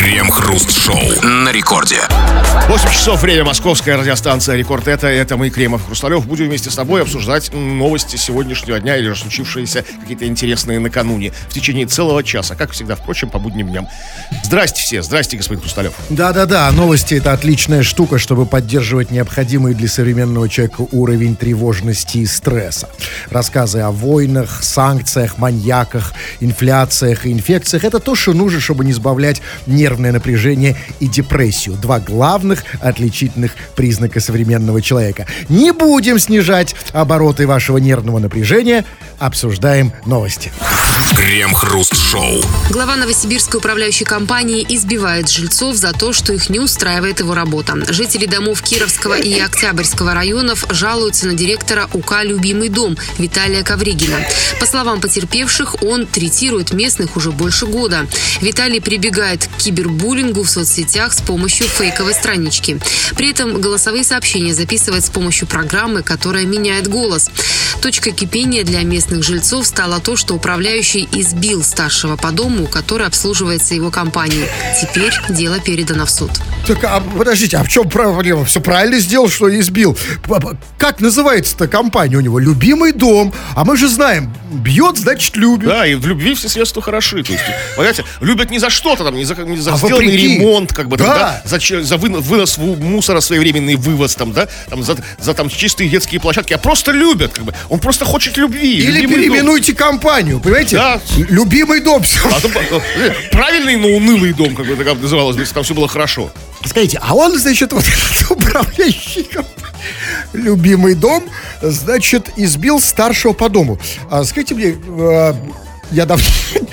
Крем-хруст-шоу на рекорде. 8 часов, время, московская радиостанция «Рекорд». Это, это мы, Кремов Хрусталев. Будем вместе с тобой обсуждать новости сегодняшнего дня или же случившиеся какие-то интересные накануне в течение целого часа. Как всегда, впрочем, по будним дням. Здрасте все. Здрасте, господин Хрусталев. Да-да-да, новости это отличная штука, чтобы поддерживать необходимый для современного человека уровень тревожности и стресса. Рассказы о войнах, санкциях, маньяках, инфляциях и инфекциях это то, что нужно, чтобы не сбавлять нервное напряжение и депрессию. Два главных отличительных признака современного человека. Не будем снижать обороты вашего нервного напряжения, обсуждаем новости. Крем-хруст-шоу. Глава Новосибирской управляющей компании избивает жильцов за то, что их не устраивает его работа. Жители домов Кировского и Октябрьского районов жалуются на директора УК «Любимый дом» Виталия Ковригина. По словам потерпевших, он третирует местных уже больше года. Виталий прибегает к кибербуллингу в соцсетях с помощью фейковой странички. При этом голосовые сообщения записывает с помощью программы, которая меняет голос. Точкой кипения для местных жильцов стало то, что управляющий избил старшего по дому, который обслуживается его компанией. Теперь дело передано в суд. Так, а подождите, а в чем проблема? Все правильно сделал, что избил. Как называется-то компания у него? Любимый дом. А мы же знаем, бьет, значит, любит. Да, и в любви все средства хороши. То есть, понимаете, любят не за что-то там, не за, не за А сделанный вопреки. ремонт, как бы, там, Да. да, за, за вынос, мусора, своевременный вывоз, там, да, там, за, за там чистые детские площадки, а просто любят, как бы. Он просто хочет любви. Или переименуйте компанию, понимаете? Да. Любимый дом. А там, э, правильный, но унылый дом, как бы это как называлось, если там все было хорошо. Скажите, а он, значит, вот этот управляющий любимый дом, значит, избил старшего по дому. А скажите мне, э, я давно,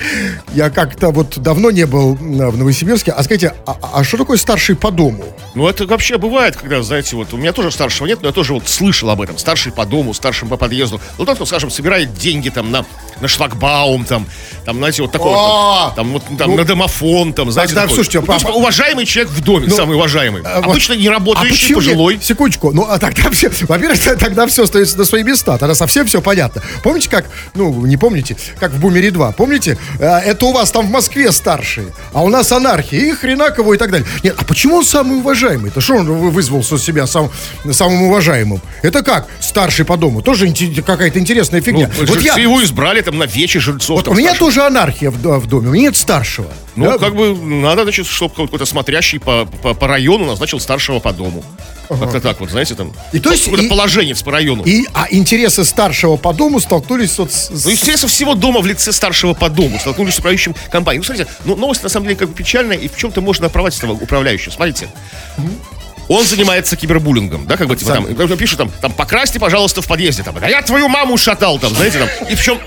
я как-то вот давно не был в Новосибирске. А скажите, а, а что такое старший по дому? Ну, это вообще бывает, когда, знаете, вот у меня тоже старшего нет, но я тоже вот слышал об этом. Старший по дому, старшим по подъезду. Ну, тот, кто, скажем, собирает деньги там на, на шлагбаум, там, там, знаете, вот такой А, вот, там, вот, там, ну, на домофон, там, знаете, да, такой. слушайте, Ну, папа- уважаемый человек в доме, Ну, самый уважаемый. а Обычно не А работающий, нет? пожилой. Секундочку. Ну, а тогда все, во-первых, тогда все остается на свои места. Тогда совсем все понятно. Помните, как, ну, не помните, как в «Бумере 2», помните? Э, Это у вас там в Москве старшие, а у нас анархия, и Хренаково и так далее. Нет, а почему он самый уважаемый? То что он вы- вызвался себя сам, самым уважаемым? Это как? Старший по дому. Тоже какая-то интересная Ну, фигня. вот жильцы я, его избрали там на вече жильцов. вот у меня старших. тоже анархия в, в доме, у меня нет старшего. Ну, Да? как бы надо, значит, чтобы какой-то смотрящий по, по, по району назначил старшего по дому. Как-то так вот, знаете, там. И то есть какое-то и- положение по району. И, а интересы старшего по дому столкнулись вот с... Ну, интересно всего дома в лице старшего по дому столкнулись с управляющим компанией. Ну, смотрите, ну, новость на самом деле как бы печальная, и в чем-то можно оправдать этого управляющего. Смотрите. Он занимается кибербуллингом, да, как бы, типа, там, и пишет там, там, покрасьте, пожалуйста, в подъезде, там, а я твою маму шатал, там, знаете, там, и причем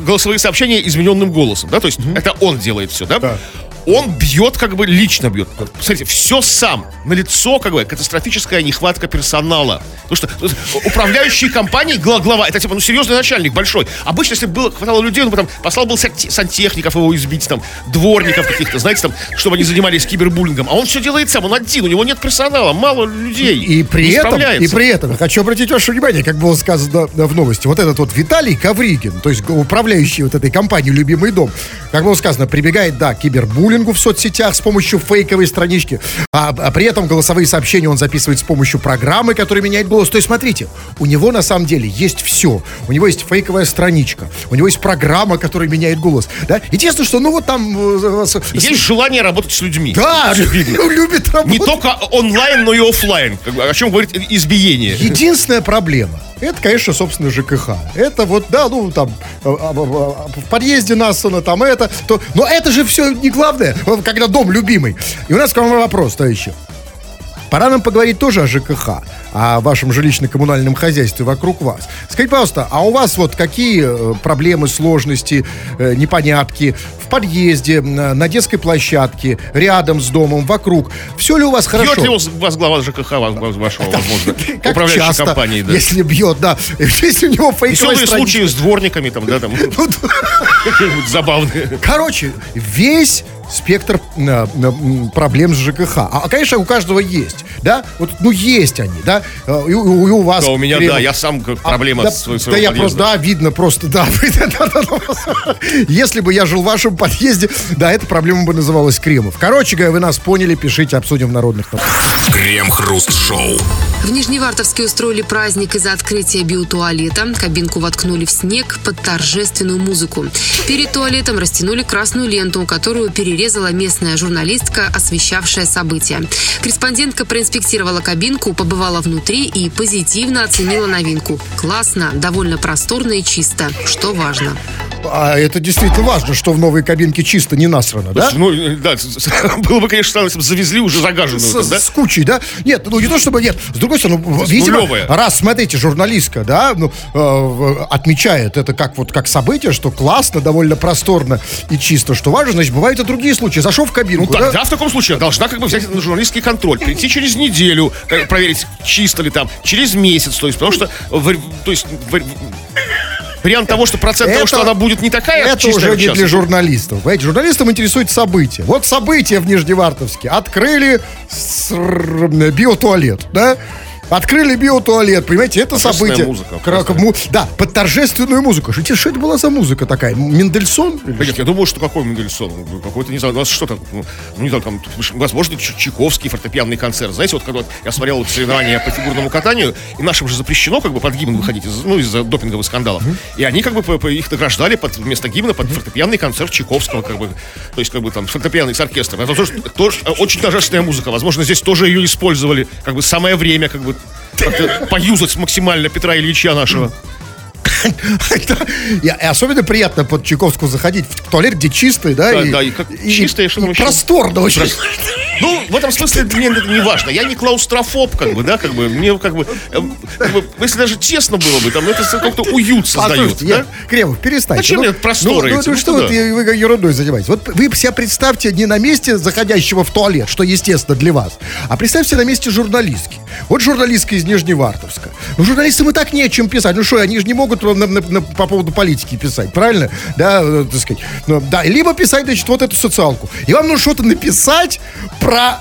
голосовые сообщения измененным голосом, да, то есть это он делает все, да? Он бьет, как бы, лично бьет. Смотрите, все сам. На лицо, как бы, катастрофическая нехватка персонала. Потому что э, управляющие компании, гла- глава, это, типа, ну, серьезный начальник, большой. Обычно, если бы было, хватало людей, он бы там послал был санте- сантехников его избить, там, дворников каких-то, знаете, там, чтобы они занимались кибербуллингом. А он все делает сам, он один, у него нет персонала, мало людей. И при Не этом, и при этом, хочу обратить ваше внимание, как было сказано в новости, вот этот вот Виталий Ковригин, то есть управляющий вот этой компанией «Любимый дом», как было сказано, прибегает, да, к кибербуллингу в соцсетях с помощью фейковой странички, а, а при этом голосовые сообщения он записывает с помощью программы, которая меняет голос. То есть, смотрите, у него на самом деле есть все. У него есть фейковая страничка, у него есть программа, которая меняет голос. Да? Единственное, что, ну вот там... э, с- с- Есть желание работать с людьми. Да, видно. любит работать. Не только онлайн, но и офлайн. О чем говорит избиение. Единственная проблема, это, конечно, собственно, ЖКХ. Это вот, да, ну, там, а, а, а, в подъезде нассано, там это, то, но это же все не главное, когда дом любимый. И у нас к вам вопрос, товарищи. Пора нам поговорить тоже о ЖКХ, о вашем жилищно-коммунальном хозяйстве вокруг вас. Скажите, пожалуйста, а у вас вот какие э, проблемы, сложности, э, непонятки в подъезде, на детской площадке, рядом с домом, вокруг? Все ли у вас хорошо? Бьет ли вас- вас глава ЖКХ ва- ва- вашего, возможно, управляющей компании, да? если бьет, да. Если у него фейковая Веселые случаи с дворниками, там, да, там, Ну, забавные. Короче, весь спектр э, э, проблем с ЖКХ. А, конечно, у каждого есть. да, вот, ну, есть они, да, Э, и, у- и у вас... Да, у меня, Кремов. да, я сам как А, проблема да, с своего да, я просто, да, видно просто, да. Да, да, да. Если бы я жил в вашем подъезде, да, эта проблема бы называлась Кремов. Короче говоря, вы нас поняли, пишите, обсудим в народных новостях. Крем-хруст-шоу. В Нижневартовске устроили праздник из-за открытия биотуалета. Кабинку воткнули в снег под торжественную музыку. Перед туалетом растянули красную ленту, которую перерезала местная журналистка, освещавшая события. Корреспондентка проинспектировала кабинку, побывала внутри и позитивно оценила новинку. Классно, довольно просторно и чисто, что важно. А это действительно важно, что в новой кабинке чисто, не насрано, да? Ну, да, было бы, конечно, странно, если бы завезли уже загаженную, С, там, да? с кучей, да? Нет, ну не то чтобы нет. С другой стороны, в- видимо, нулевая. раз, смотрите, журналистка, да, ну, э, отмечает это как вот как событие, что классно, довольно просторно и чисто, что важно, значит, бывают и другие случаи. Зашел в кабинку, Ну, да? тогда в таком случае должна как бы взять на журналистский контроль, прийти через неделю, э, проверить, чисто ли там, через месяц, то есть, потому что, то есть, вариант того, что процент того, Это- что она будет не такая Это чистая, уже не для журналистов. Понимаете, журналистам интересует события. Вот события в Нижневартовске. Открыли ср- биотуалет, да? Открыли биотуалет, понимаете, это событие. музыка, Кра- просто. му- Да, под торжественную музыку. Что, что это была за музыка такая? Мендельсон? Да нет, я думаю, что какой Мендельсон? Ну, Какой-то, не знаю, у нас что там, ну, ну, не знаю, там, возможно, Чайковский фортепианный концерт. Знаете, вот когда вот я смотрел вот соревнования по фигурному катанию, и нашим же запрещено как бы под гимн выходить, ну, из-за допинговых скандалов. И они как бы по- по- их награждали под, вместо гимна под фортепианный концерт Чайковского, как бы, то есть как бы там фортепианный с оркестром. Это тоже, тоже э, очень торжественная музыка. Возможно, здесь тоже ее использовали. Как бы самое время, как бы как-то поюзать максимально Петра Ильича нашего. И, и особенно приятно под Чайковскую заходить в туалет, где чистый, да? Да, да, и как чистый, что там еще? Просторно очень. Ну, в этом смысле мне это не важно. Я не клаустрофоб, как бы, да, как бы, мне как бы, э, как бы, если даже тесно было бы, там, это как-то уют создает, да? я- Кремов, перестаньте. Зачем мне этот просторы ну, ну, эти? ну, Ну, что вот и вы ерундой занимаетесь? Вот вы себе представьте не на месте заходящего в туалет, что естественно для вас, а представьте на месте журналистки. Вот журналистка из Нижневартовска. Ну, журналистам и так не о чем писать. Ну что, они же не могут на- на- на- по поводу политики писать, правильно? Да, э, так сказать. Ну, да, либо писать, значит, вот эту социалку. И вам нужно что-то написать про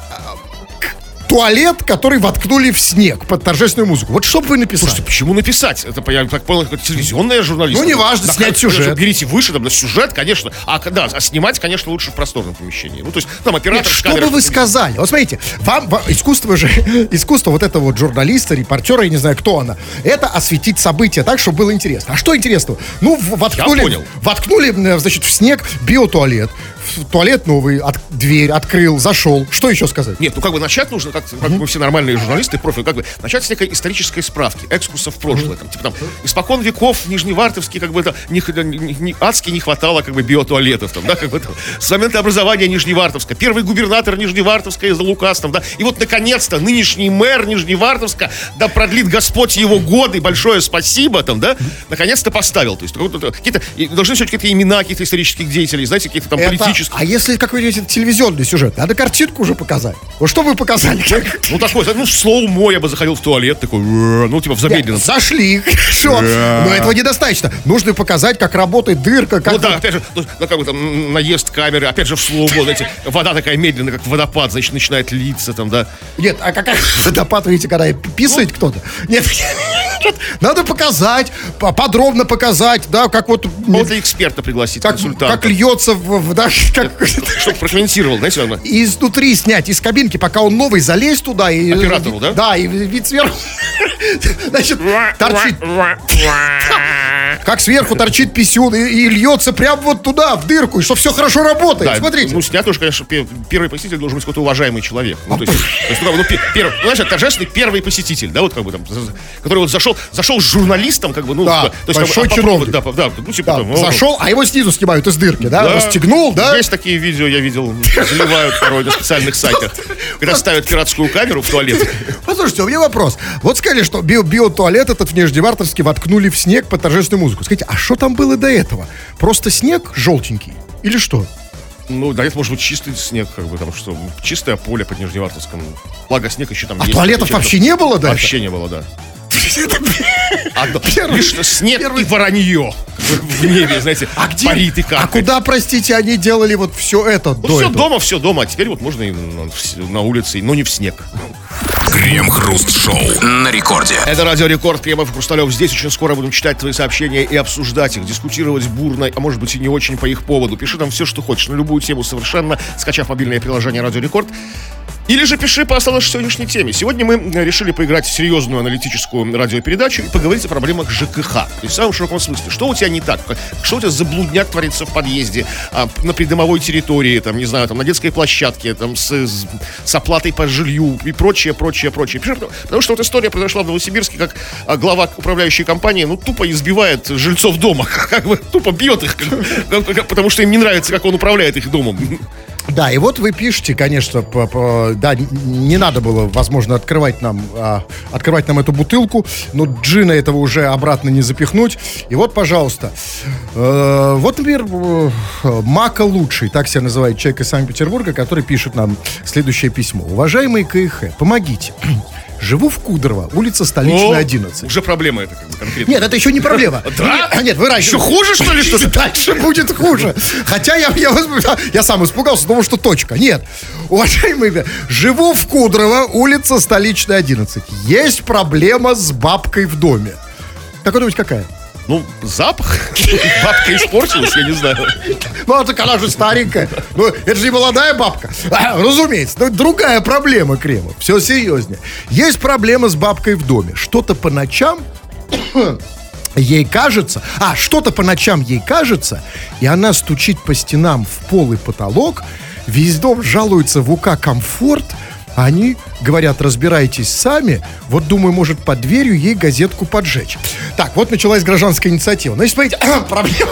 туалет, который воткнули в снег под торжественную музыку. Вот что бы вы написали? Слушайте, почему написать? Это, я так понял, телевизионная журналистика. Ну, неважно, Да, снять конечно, сюжет. Берите выше, там, на сюжет, конечно. А, да, а снимать, конечно, лучше в просторном помещении. Ну, то есть, там оператор Нет, что бы вы сказали? Вот смотрите, вам, вам- искусство же, искусство вот этого вот журналиста, репортера, я не знаю, кто она, это осветить события так, чтобы было интересно. А что интересного? Ну, воткнули, понял. воткнули, значит, в снег биотуалет, туалет новый, от- дверь открыл, зашел. Что еще сказать? Нет, ну как бы начать нужно, как, как мы все нормальные журналисты, профи, как бы начать с некой исторической справки, экскурса в прошлое. Там, типа там, испокон веков в Нижневартовске, как бы это не, не- не- адски не хватало как бы биотуалетов, там, да, как бы там, с момента образования Нижневартовска, первый губернатор Нижневартовска из Лукас, там, да, и вот наконец-то нынешний мэр Нижневартовска, да продлит Господь его годы, большое спасибо, там, да, наконец-то поставил, то есть какие-то, должны все какие-то имена каких-то исторических деятелей, знаете, какие-то там Это- политических. а если какой-нибудь телевизионный сюжет, надо картинку уже показать. Вот что вы показали? Ну, такой, ну, слово мой, я бы заходил в туалет, такой, «Э», ну, типа, в замедленном. Зашли, хорошо. Но этого недостаточно. Нужно показать, как работает дырка, как Ну да, вот- опять же, ну, ну, как бы там наезд камеры, опять же в слово, знаете, вода такая медленная, как водопад, значит, начинает литься там, да. Нет, а как водопад, видите, когда Ну. писает кто-то? Нет, надо показать, по- подробно показать, да, как вот... Кого-то эксперта пригласить, Как, как льется в, в- да, как, Чтобы прокомментировал, знаете, он, и изнутри снять, из кабинки, пока он новый, залезть туда и... Оператору, да? Да, и вид сверху, значит, торчит, как сверху торчит писюн и, и льется прямо вот туда, в дырку, и что все хорошо работает, Да, смотрите. Ну, снят уже, конечно, пе- первый посетитель должен быть какой-то уважаемый человек. Ну, то есть, то есть, ну, как бы, ну, пе- первый, ну, знаешь, торжественный первый посетитель, да, вот как бы там, который вот зашел, зашел с журналистом, как бы, ну, Да, то есть, как бы, большой а, чиновник. Да, да, ну, типа, Да, там, ну, зашел, а его снизу снимают из дырки, да? Да. Расстегнул, да? Есть такие видео, я видел, заливают порой на специальных сайтах. Когда ставят пиратскую камеру в туалет. Послушайте, у меня вопрос. Вот сказали, что био- биотуалет этот в Нижневартовске воткнули в снег под торжественную музыку. Скажите, а что там было до этого? Просто снег желтенький? Или что? Ну, да, это может быть чистый снег, как бы, потому что чистое поле под Нижневартовском. Благо, снег еще там А есть. туалетов Еще вообще там- не было до Вообще не было, да. Видишь, что снег и воронье в небе, знаете, А где? парит и А каркает. куда, простите, они делали вот все это Ну, до все этого? дома, все дома. А теперь вот можно и на, улице, но не в снег. Крем-хруст-шоу на рекорде. Это Радио Рекорд, Кремов и Хрусталев. Здесь очень скоро будем читать твои сообщения и обсуждать их, дискутировать бурно, а может быть и не очень по их поводу. Пиши нам все, что хочешь, на любую тему совершенно, скачав мобильное приложение Радио Рекорд. Или же пиши по оставшейся сегодняшней теме. Сегодня мы э, решили поиграть в серьезную аналитическую радиопередачу и поговорить о проблемах ЖКХ. Есть в самом широком смысле. Что у тебя не так? Что у тебя за блудняк творится в подъезде, а, на придомовой территории, там, не знаю, там, на детской площадке, там, с- с оплатой по жилью и прочее, прочее, прочее. Пиши, потому- что вот история произошла в Новосибирске, как а, глава управляющей компании, ну, тупо избивает жильцов дома, как бы тупо бьет их, потому что им не нравится, как он управляет их домом. Да, и вот вы пишете, конечно, по- по- да, не надо было, возможно, открывать нам, а, открывать нам эту бутылку, но джина этого уже обратно не запихнуть. И вот, пожалуйста, э, вот, например, э, Мака Лучший, так себя называет человек из Санкт-Петербурга, который пишет нам следующее письмо. Уважаемый КХ, помогите. Живу в Кудрово, улица Столичная, О, 11. Уже проблема это как бы конкретно. Нет, это еще не проблема. Да? Нет, Нет, выращиваю. Еще хуже, что ли, что-то? Дальше будет хуже. Хотя я, я, я сам испугался, думал, что точка. Нет. Уважаемые живу в Кудрово, улица Столичная, 11. Есть проблема с бабкой в доме. Как вы думаете, какая? Ну, запах. Бабка испортилась, я не знаю. Ну, а так она же старенькая. Ну, это же не молодая бабка. А, разумеется. Но другая проблема, Кремов. Все серьезнее. Есть проблема с бабкой в доме. Что-то по ночам ей кажется, а что-то по ночам ей кажется, и она стучит по стенам в пол и потолок, весь дом жалуется в УК «Комфорт», они говорят, разбирайтесь сами, вот думаю, может под дверью ей газетку поджечь. Так, вот началась гражданская инициатива. Значит, смотрите, проблема,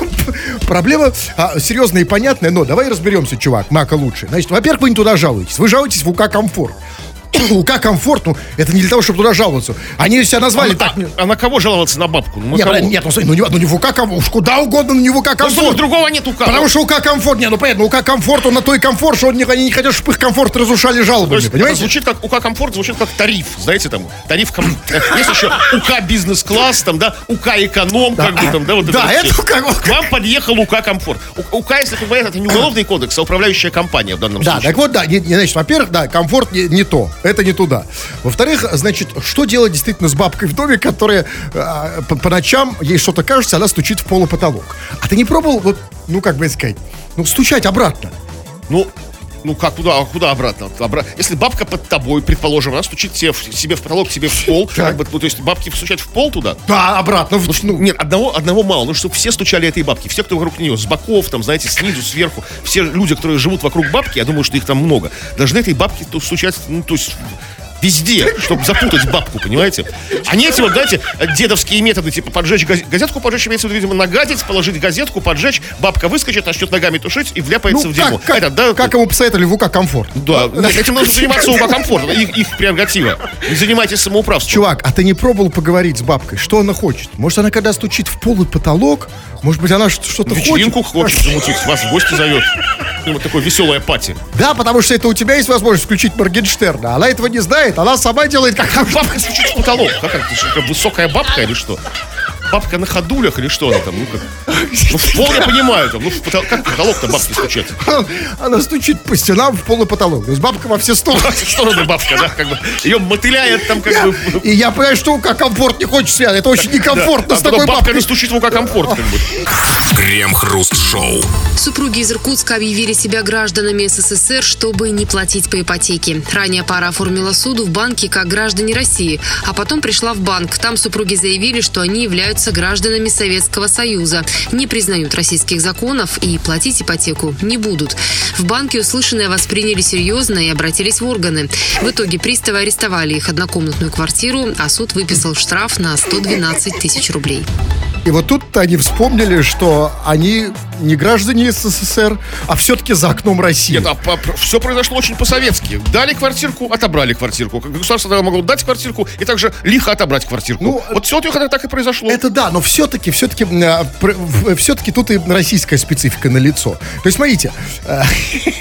проблема а, серьезная и понятная, но давай разберемся, чувак, Мака лучше. Значит, во-первых, вы не туда жалуетесь, вы жалуетесь в УК «Комфорт». УК «Комфорт», ну, это не для того, чтобы туда жаловаться. Они себя назвали так... А, а на кого жаловаться? На бабку? Ну, на Нет, кого? нет, ну, ну, не, ну не в УК комфорт, уж куда угодно, но не в УК Ну, что, комфорт. другого нет УК. Потому что УК комфорт, не, ну понятно, УК комфорт, он на то и комфорт, что не, они не хотят, чтобы их комфорт разрушали жалобами, есть, это понимаете? звучит как УК комфорт, звучит как тариф, знаете, там, тариф ком... Есть еще УК бизнес-класс, там, да, УК эконом, как бы там, да, вот Да, это всё. как- К вам подъехал УК комфорт. УК, если вы это не уголовный кодекс, а управляющая компания в данном Да, случае. так вот, да, не, не, значит, во-первых, да, комфорт не, не то, это не туда. Во-вторых, значит, что делать действительно с бабкой в доме, которая а, по, по ночам, ей что-то кажется, она стучит в пол и потолок. А ты не пробовал, вот, ну, как бы сказать, ну, стучать обратно? Ну, ну как, куда, а куда обратно? Обра- Если бабка под тобой, предположим, она стучит тебе себе в потолок, тебе в пол, как бы, ну, то есть бабки стучать в пол туда, Да, обратно. в- Ну, нет, одного, одного мало. Ну, чтобы все стучали этой бабки. Все, кто вокруг нее, с боков, там, знаете, снизу, сверху. Все люди, которые живут вокруг бабки, я думаю, что их там много, должны этой бабки стучать, ну, то есть везде, чтобы запутать бабку, понимаете? А не эти вот, знаете, дедовские методы, типа поджечь газ- газетку, поджечь, имеется в виду, видимо, нагадить, положить газетку, поджечь, бабка выскочит, начнет ногами тушить и вляпается Ну, в дерьмо. как, Это, да, как ему посоветовали в УК комфорт? да, этим нужно заниматься УК комфорт, их, их прерогатива. Не занимайтесь самоуправством. Чувак, а ты не пробовал поговорить с бабкой? Что она хочет? Может, она когда стучит в пол и потолок, может быть, она что-то хочет? Вечеринку хочет замутить, вас в гости зовет. Ну, вот такое веселая пати. Да, потому что это у тебя есть возможность включить Моргенштерна. Она этого не знает, она сама делает как Бабка стучит в потолок. Как это? Высокая бабка или что? Бабка на ходулях или что она там? Ну, как? ну в пол я понимаю. Там, ну, потол- как потолок-то бабки стучат? Она стучит по стенам в пол и потолок. То есть бабка во все стороны. Во все стороны бабка, да, как бы. Ее мотыляет там как бы. И я понимаю, что УК комфорт не хочет связать. Это очень некомфортно А с потом такой бабка бабкой. не стучит в УК комфорт, как бы. Крем-хруст-шоу. Супруги из Иркутска объявили себя гражданами СССР, чтобы не платить по ипотеке. Ранее пара оформила суду в банке как граждане России, а потом пришла в банк. Там супруги заявили, что они являются гражданами Советского Союза, не признают российских законов и платить ипотеку не будут. В банке услышанное восприняли серьезно и обратились в органы. В итоге приставы арестовали их однокомнатную квартиру, а суд выписал штраф на 112 тысяч рублей. И вот тут они вспомнили, что они не граждане СССР, а все-таки за окном России. Нет, а все произошло очень по-советски. Дали квартирку, отобрали квартирку. Государство тогда могло дать квартирку и также лихо отобрать квартирку. Ну, вот все так и произошло. Это да, но все-таки, все-таки, все-таки тут и российская специфика на лицо. То есть, смотрите, э,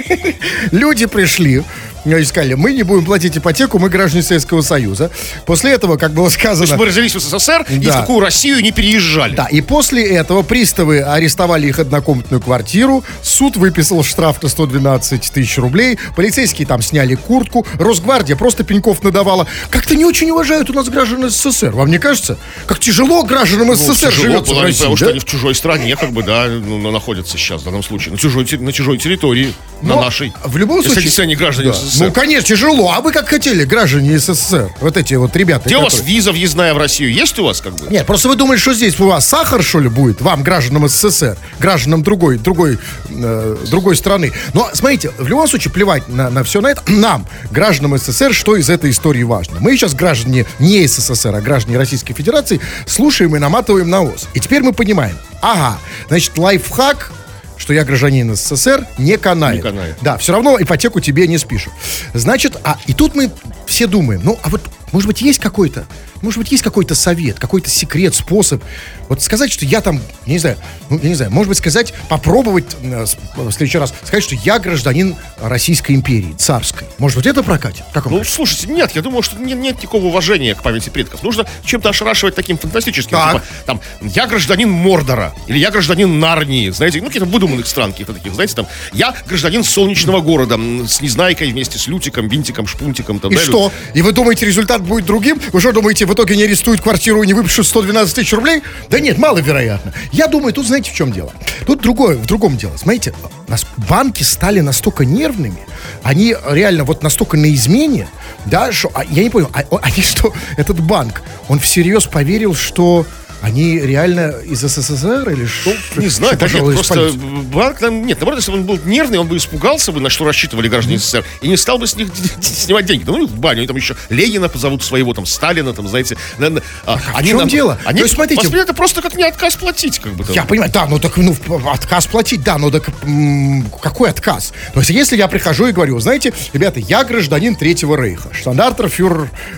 люди пришли, э, сказали, мы не будем платить ипотеку, мы граждане Советского Союза. После этого, как было То есть сказано... мы родились в СССР и в Да. такую Россию не переезжали. Да, и после этого приставы арестовали их однокомнатную квартиру, суд выписал штраф на 112 тысяч рублей, полицейские там сняли куртку, Росгвардия просто пеньков надавала. Как-то не очень уважают у нас граждан СССР, вам не кажется? Как тяжело гражданам Ну, СССР живется было, в России, потому что да? они в чужой стране, как бы, да, ну, ну, находятся сейчас в данном случае. На чужой, на чужой территории, на Но нашей. В любом Если случае... они граждане Да. СССР. Ну, конечно, тяжело. А вы как хотели, граждане СССР? Вот эти вот ребята. Где у вас которые- виза въездная в Россию? Есть у вас, как бы? Нет, просто вы думали, что здесь у вас сахар, что ли, будет? Вам, гражданам СССР, гражданам другой, другой, э, другой страны. Но, смотрите, в любом случае, плевать на, на все на это. Нам, гражданам СССР, что из этой истории важно? Мы сейчас граждане не СССР, а граждане Российской Федерации, слушаем и наматываем на ос. И теперь мы понимаем. Ага, значит, лайфхак что я гражданин СССР, не канает. Не канает. Да, все равно ипотеку тебе не спишут. Значит, а и тут мы все думаем, ну, а вот, может быть, есть какой-то, может быть, есть какой-то совет, какой-то секрет, способ, вот сказать, что я там, я не знаю, ну, я не знаю, может быть, сказать, попробовать э, с- в следующий раз, сказать, что я гражданин Российской империи, царской. Может быть, это прокатит? Как Ну, кажется? слушайте, нет, я думаю, что нет, нет никакого уважения к памяти предков. Нужно чем-то ошарашивать таким фантастическим. Так. Типа, там, я гражданин Мордора, или я гражданин Нарнии, знаете, ну, каких-то выдуманных стран, каких-то таких, знаете, там, я гражданин солнечного города, с Незнайкой вместе с Лютиком, Винтиком, Шпунтиком. Там, И да, что? И вы думаете, результат будет другим? Вы что думаете, в итоге не арестуют квартиру и не выпишут 112 тысяч рублей? Да нет, маловероятно. Я думаю, тут знаете в чем дело? Тут другое, в другом дело. Смотрите, нас, банки стали настолько нервными, они реально вот настолько на измене, да, что, а, я не понял, а- они что, этот банк, он всерьез поверил, что они реально из СССР или что? Не знаю, да нет, просто банк там, нет, наоборот, если бы он был нервный, он бы испугался бы, на что рассчитывали граждане СССР, и не стал бы с них снимать деньги. Ну, в баню, они там еще Ленина позовут своего, там, Сталина, там, знаете. на- на- а, в чем дело? Они То есть, смотрите- восприняли это просто как не отказ платить, как бы. там. Я понимаю, да, ну так, ну, отказ платить, да, но так м, какой отказ? То есть, если я прихожу и говорю, знаете, ребята, я гражданин Третьего Рейха, штандартер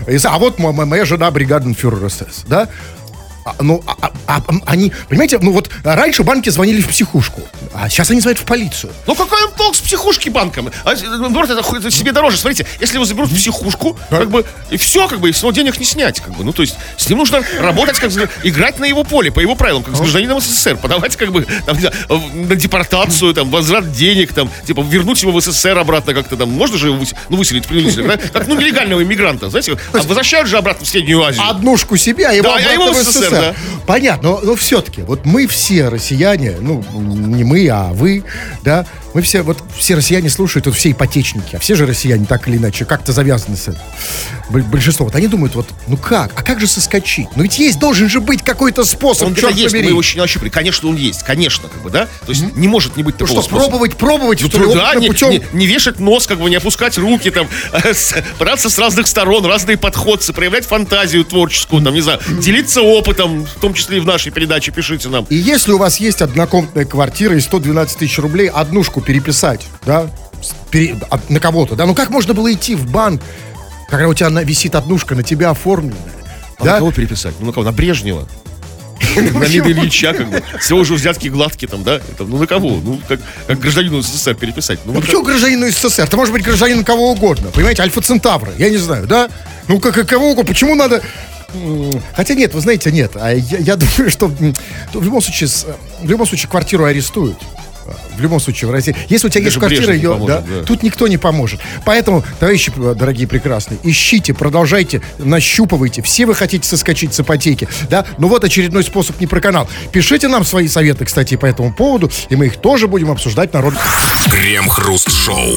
СС, а вот мо- мо- моя жена бригаденфюрер СС, да? А, ну, а- а- а- они, понимаете, ну вот раньше банки звонили в психушку, а сейчас они звонят в полицию. Ну какой он толк с психушки банком? А, наоборот, это это себе дороже. Смотрите, если его заберут в психушку, как бы, и все, как бы, и с него денег не снять, как бы. Ну, то есть, с ним нужно работать, как бы, играть на его поле, по его правилам, как с гражданином СССР, подавать, как бы, там, не знаю, в- на депортацию, там, возврат денег, там, типа, вернуть его в СССР обратно как-то там. Можно же его выс- ну, выселить принудительно, да? Как, ну, нелегального иммигранта, знаете, а возвращают же обратно в Среднюю Азию. Однушку себе, а его Да, а обратно его в СССР. Да. Понятно, но, но все-таки, вот мы все россияне, ну, не мы, а вы, да, мы все, вот все россияне слушают, вот все ипотечники, а все же россияне так или иначе как-то завязаны с этим. Большинство. Вот они думают, вот, ну как, а как же соскочить? Ну ведь есть, должен же быть какой-то способ, Он черт есть, мы побери. его еще не ощупали. Конечно, он есть, конечно, как бы, да? То есть не может не быть Ну такого что, способа. пробовать, пробовать, Ну, что опытным не, путем? не- не вешать нос, как бы не опускать руки, там, с- браться с разных сторон, разные подходцы, проявлять фантазию творческую, там, не знаю, делиться опытом, в том числе и в нашей передаче, пишите нам. И если у вас есть однокомнатная квартира и 112 тысяч рублей, однушку переписать, да, пере- от- на кого-то, да, ну как можно было идти в банк, когда у тебя на- висит однушка, на тебя оформленная, А да? на кого переписать? Ну, на кого? На Брежнева? На Леонида Ильича, как бы. Все уже взятки гладкие там, да? Это, ну, на кого? Ну, как, как гражданину СССР переписать? Ну, вот почему гражданину СССР? Это может быть гражданин кого угодно, понимаете, Альфа Центавра, я не знаю, да? Ну как кого угодно, почему надо... Хотя нет, вы знаете, нет. А я, я думаю, что в любом случае, с- в любом случае квартиру арестуют. В любом случае, в России. Если у тебя есть Даже квартира, Брежнев не ее, поможет, да, да. тут никто не поможет. Поэтому, товарищи э, дорогие прекрасные, ищите, продолжайте, нащупывайте. Все вы хотите соскочить с ипотеки, да? Ну вот очередной способ не про канал. Пишите нам свои советы, кстати, по этому поводу, и мы их тоже будем обсуждать на род. Крем-хруст-шоу.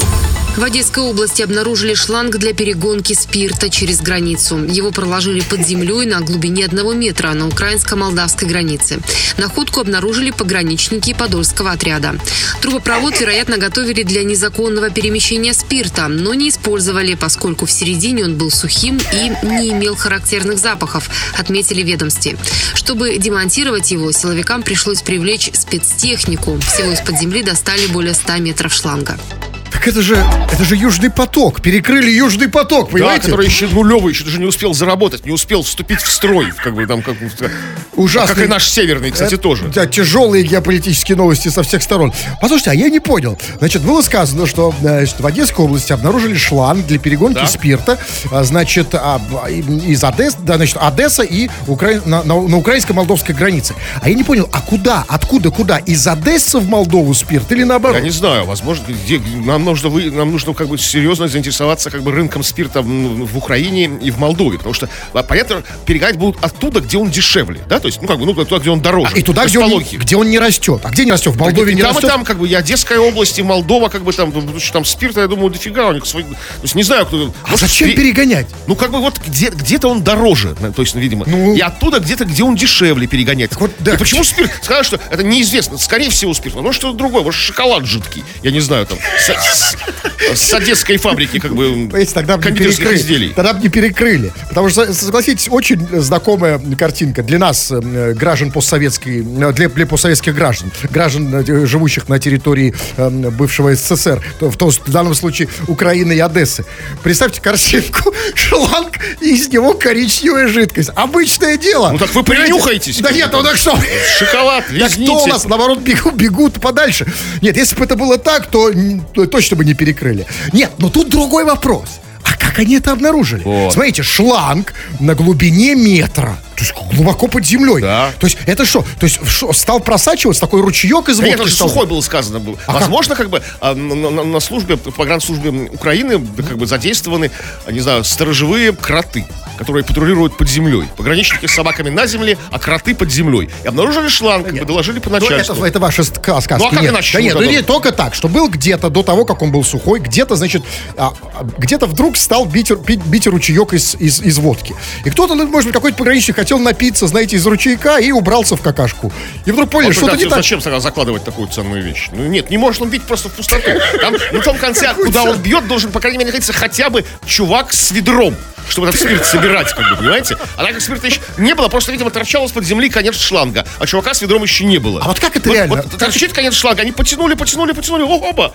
В Одесской области обнаружили шланг для перегонки спирта через границу. Его проложили под землей на глубине одного метра на украинско-молдавской границе. Находку обнаружили пограничники Подольского отряда. Трубопровод, вероятно, готовили для незаконного перемещения спирта, но не использовали, поскольку в середине он был сухим и не имел характерных запахов, отметили в ведомстве. Чтобы демонтировать его, силовикам пришлось привлечь спецтехнику. Всего из-под земли достали более 100 метров шланга. Так Так это же, это же Южный поток. Перекрыли Южный поток, Да, понимаете? который еще нулевый, еще даже не успел заработать, не успел вступить в строй, как бы там, как, Ужасный. как и наш северный, кстати, Это- тоже. Да, тяжелые геополитические новости со всех сторон. Послушайте, а я не понял. Значит, было сказано, что значит, в Одесской области обнаружили шланг для перегонки Да. спирта. а, Значит, а, из Одессы, да, значит, Одесса и Укра... на, на- на украинско-молдовской границе. А я не понял, а куда, откуда, куда? Из Одессы в Молдову спирт или наоборот? Я не знаю, возможно, где, нам нужно вы, нам нужно как бы серьезно заинтересоваться как бы рынком спирта в, в Украине и в Молдове, потому что а, понятно, перегонять будут оттуда, где он дешевле, да, то есть ну как бы ну туда, где он дороже. И туда, где он, где он не растет. А где не растет? В Молдове и не там, растет? там, как бы, и Одесская область, и Молдова, как бы там, что там спирта, я думаю, дофига у них свой. То есть не знаю, кто. А может, зачем пере- перегонять? Ну, как бы вот где, где-то он дороже, то есть, ну, видимо. Ну. И оттуда где-то, где он дешевле перегонять. вот, да. И почему спирт? Сказали, что это неизвестно. Скорее всего, спирт. Но может, что-то другое. Может, шоколад жидкий. Я не знаю, там, с, одесской фабрики, как бы, Понимаете, тогда бы не кондитерских перекрыли. изделий. Тогда бы не перекрыли. Потому что, согласитесь, очень знакомая картинка для нас, э, граждан постсоветской, э, для, для постсоветских граждан, граждан, э, живущих на территории э, бывшего СССР, то- в, том- в данном случае Украины и Одессы. Представьте картинку, шланг, и из него коричневая жидкость. Обычное дело. Ну, так вы Понимаете? Да нет, ну так что? Шоколад, лизните. кто у нас, наоборот, бегут, бегут подальше? Нет, если бы это было так, то, то точно бы не перекрыли. Нет, но тут другой вопрос. А как они это обнаружили? Вот. Смотрите, шланг на глубине метра. То есть глубоко под землей. Да. То есть это что? То есть что, стал просачиваться такой ручеек из нет, водки? это же стал? сухой было сказано. Было. А Возможно, как бы а, на, на- на службе, в погранслужбе Украины как бы задействованы, не знаю, сторожевые кроты, которые патрулируют под землей. Пограничники с собаками на земле, а кроты под землей. И обнаружили шланг, как бы доложили по Ну, начальству. это, это ваши ска- сказки. Ну, а как нет, иначе да нет, ну, не только так, что был где-то до того, как он был сухой, где-то, значит, а, а, где-то вдруг стал бить, бить, бить ручеек из, из, из водки. И кто-то, ну, может быть, какой-то пограничник хотел напиться, знаете, из ручейка и убрался в какашку. И вдруг поняли, Вот что-то не так. Зачем тогда закладывать такую ценную вещь? Ну нет, не может он бить просто в пустоту. Там на том конце, куда он бьет, должен, по крайней мере, находиться хотя бы чувак с ведром, чтобы этот спирт собирать, как бы, понимаете? А так как спирта еще не было, просто, видимо, торчал из-под земли конец шланга, а чувака с ведром еще не было. А вот как это реально? Вот торчит конец шланга, они потянули, потянули, потянули, о, оба.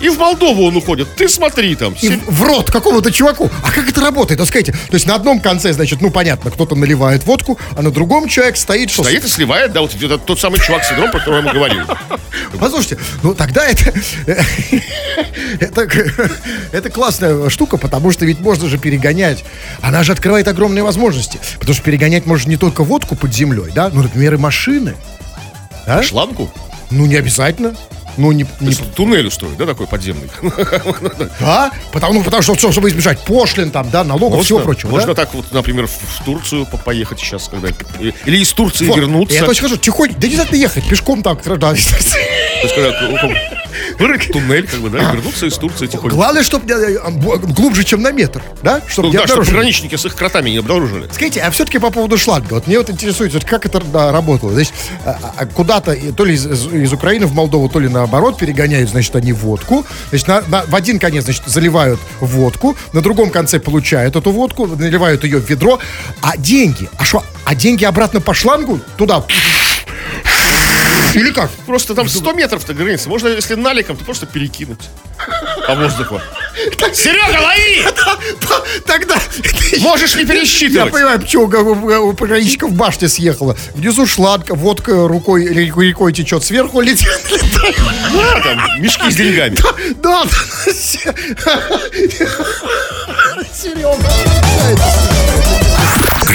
И в Молдову он уходит. Ты смотри там. И в, в рот какому-то чуваку. А как это работает? Вот скажите, то есть на одном конце, значит, ну понятно, кто-то наливает водку, а на другом человек стоит, что... Стоит и сливает, да, вот это тот самый чувак с ведром, про которого мы говорили. Послушайте, ну тогда это, это, это классная штука, потому что ведь можно же перегонять. Она же открывает огромные возможности. Потому что перегонять можно не только водку под землей, да, ну, например, и машины. Да? Шлангу? Ну, не обязательно. Ну, не, не- есть туннель устроить, да, такой подземный? да, потому, ну, потому что, что, чтобы избежать пошлин, там, да, налогов, всего прочего. Можно да? так вот, например, в, Турцию по- поехать сейчас, когда... Или из Турции Вот. вернуться. Я очень хочу, тихонько, да не обязательно ехать, пешком там, да. То есть, когда вырыть туннель, как бы, да, вернуться из Турции тихонько. Главное, чтобы глубже, чем на метр, да, чтобы Ну, да, чтобы пограничники с их кротами не обнаружили. Скажите, а все-таки по поводу шланга. Вот мне вот интересует, вот как это да, работало. Значит, а- а куда-то, то ли из, из- из Украины в Молдову, то ли наоборот, перегоняют, значит, они водку. Значит, на- на- в один конец, значит, заливают водку, на другом конце получают эту водку, наливают ее в ведро. А деньги? А что? А деньги обратно по шлангу? Туда? Или как? Просто там 100 метров-то граница. Можно, если наликом, то просто перекинуть по воздуху. Серега, лови! Тогда... Можешь не Я пересчитывать. понимаю, почему у, пограничников башня съехала. Внизу шланг, водка рукой, рекой течет, сверху летит. Да, там, мешки с деньгами. Да, Серега.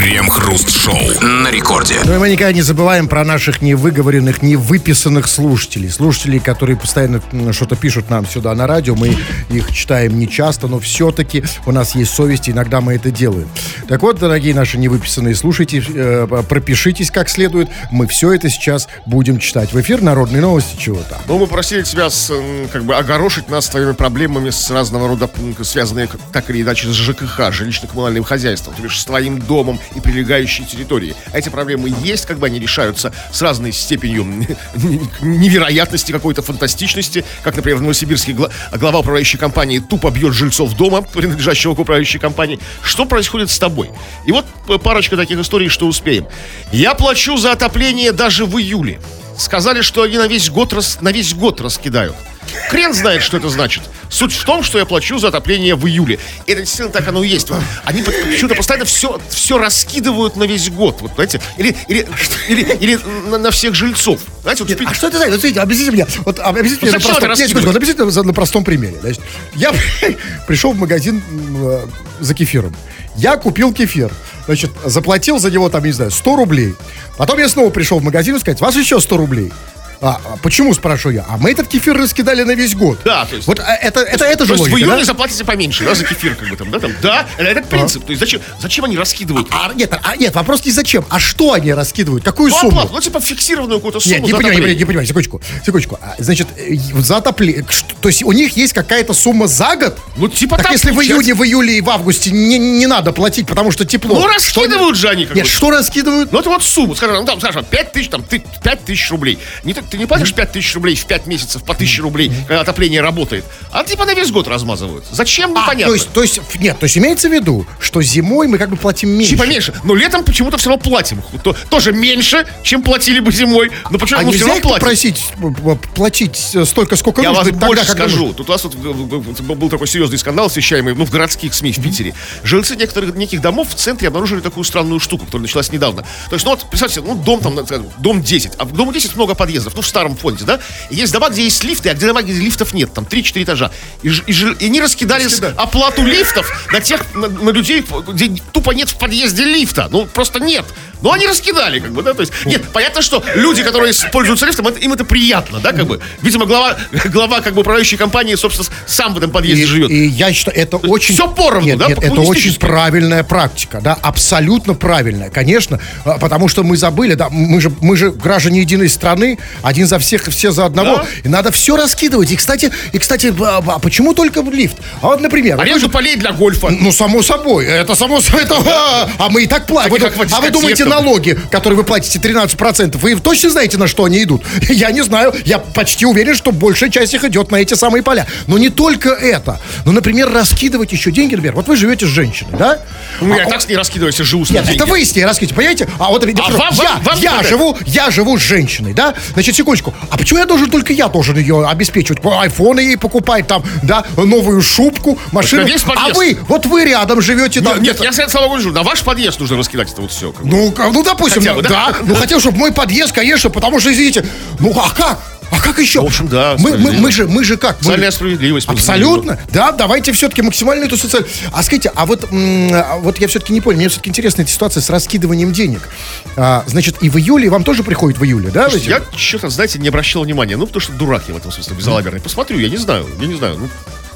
Крем-хруст-шоу на рекорде. Но мы никогда не забываем про наших невыговоренных, невыписанных слушателей. Слушателей, которые постоянно что-то пишут нам сюда на радио. Мы их читаем не часто, но все-таки у нас есть совесть, и иногда мы это делаем. Так вот, дорогие наши невыписанные, слушайте, э, пропишитесь как следует. Мы все это сейчас будем читать. В эфир народные новости чего-то. Ну, мы просили тебя с, как бы огорошить нас твоими проблемами с разного рода, связанные как- так или иначе с ЖКХ, жилищно-коммунальным хозяйством, то бишь с твоим домом и прилегающей территорией. А эти проблемы есть, как бы они решаются с разной степенью невероятности, какой-то фантастичности, как, например, в Новосибирске гла- глава управляющей компании тупо бьет жильцов дома, принадлежащего к управляющей компании. Что происходит с тобой? И вот парочка таких историй, что успеем. Я плачу за отопление даже в июле. Сказали, что они на весь год, рас- на весь год раскидают. Хрен знает, что это значит. Суть в том, что я плачу за отопление в июле. И это действительно так оно и есть. Они почему-то постоянно все, все раскидывают на весь год. Вот, знаете, или, или, или, или на, на всех жильцов. Знаете, вот Нет, а что это значит? Вот смотрите, объясните мне. Вот а, объясните мне на простом, Нет, секундочку, объясните на, на простом примере. Значит, я пришел в магазин э, за кефиром. Я купил кефир. Значит, заплатил за него там, не знаю, 100 рублей. Потом я снова пришел в магазин и сказать, вас еще 100 рублей. А, а почему, спрашиваю я? А мы этот кефир раскидали на весь год. Да, то есть- Вот а, это, это, это же То есть в логика, июне да? заплатите поменьше, да, за кефир, как бы там, да, там. Да, это, принцип. То есть зачем, зачем они раскидывают? А, нет, а, нет, вопрос не зачем, а что они раскидывают? Какую Ну, сумму? оплату, ну, типа фиксированную какую-то сумму Нет, не понимаю, не понимаю, не понимаю, секундочку, секундочку. А, Значит, э, за отопление, что- то есть у них есть какая-то сумма за год? Ну, типа так так если в июне, в июле и в августе не, не надо платить, потому что тепло. Ну, что раскидывают же они, как Нет, что раскидывают? Ну, это вот сумму, скажем, ну, там, скажем, 5 тысяч, там, ты, 5 тысяч рублей. Не, ты, ты не платишь 5 тысяч рублей в 5 месяцев по 1000 рублей, когда отопление работает, а типа на весь год размазывают. Зачем, А, непонятно. то есть, то есть, нет, то есть имеется в виду, что зимой мы как бы платим меньше. Типа меньше. Но летом почему-то все равно платим. То- тоже меньше, чем платили бы зимой. Но почему А мы все равно платим? попросить э, платить э, столько, сколько Я нужно? вас тогда, больше когда скажу. нужно? Тут у нас вот э, был такой серьезный скандал, освещаемый ну, в городских СМИ в Питере. Жильцы некоторых неких домов в центре обнаружили такую странную штуку, которая началась недавно. То есть, ну вот, представьте, ну дом там, дом 10, а в дому 10 много подъездов, ну в старом фонде, да? Есть дома, где есть лифты, а где дома, где лифтов нет, там 3-4 этажа. И, и, и они Раскидали. оплату лифтов на тех, на, на людей, где тупо нет в подъезде лифта. Ну, просто нет. Но они раскидали, как бы, да, то есть, нет, понятно, что люди, которые пользуются лифтом, это- им это приятно, да, как бы. Видимо, глава, глава, как бы, управляющей компании, собственно, сам в этом подъезде И, живет. и я считаю, это очень... всё поровну, Нет, да, нет, это очень правильная практика, да, абсолютно правильная, конечно, а, потому что мы забыли, да, мы же, мы же граждане единой страны, один за всех, все за одного, Да. и надо все раскидывать. И, кстати, и, кстати, а, а почему только лифт? А вот, например... вот Аренду полей для гольфа. ну, само собой, это само собой, это, а, а мы и так платим. И Вы- а вы думаете. Налоги, которые вы платите 13%, вы точно знаете, на что они идут? Я не знаю, я почти уверен, что большая часть их идет на эти самые поля. Но не только это. Ну, например, раскидывать еще деньги, например. Вот вы живете с женщиной, да? Ну, я так с ней раскидываюсь, живу с нет, ней это вы с ней раскидываете, понимаете? А вот А я, живу, я живу с женщиной, да? Значит, секундочку. А почему я должен только я должен ее обеспечивать? Айфоны ей покупать, там, да, новую шубку, машину. А вы, вот вы рядом живете, Нет, где-то- я, слава богу. На ваш подъезд нужно раскидать это вот все. ну, ну, допустим, да? Ну, хотел, чтобы мой подъезд, конечно, потому что, извините, ну, а как? А как еще? В общем, да, Мы, мы, мы же, мы же как? Мы- Социальная справедливость. Абсолютно, да, давайте все-таки максимально эту социальную... А скажите, а вот, а вот я все-таки не понял, мне все-таки интересна эта ситуация с раскидыванием денег. А, значит, и в июле, вам тоже приходит в июле, да? Слушайте? Я что-то, знаете, не обращал внимания. Ну, потому что дурак я в этом смысле, безалаберный. Посмотрю, я не знаю, я не знаю. Ну,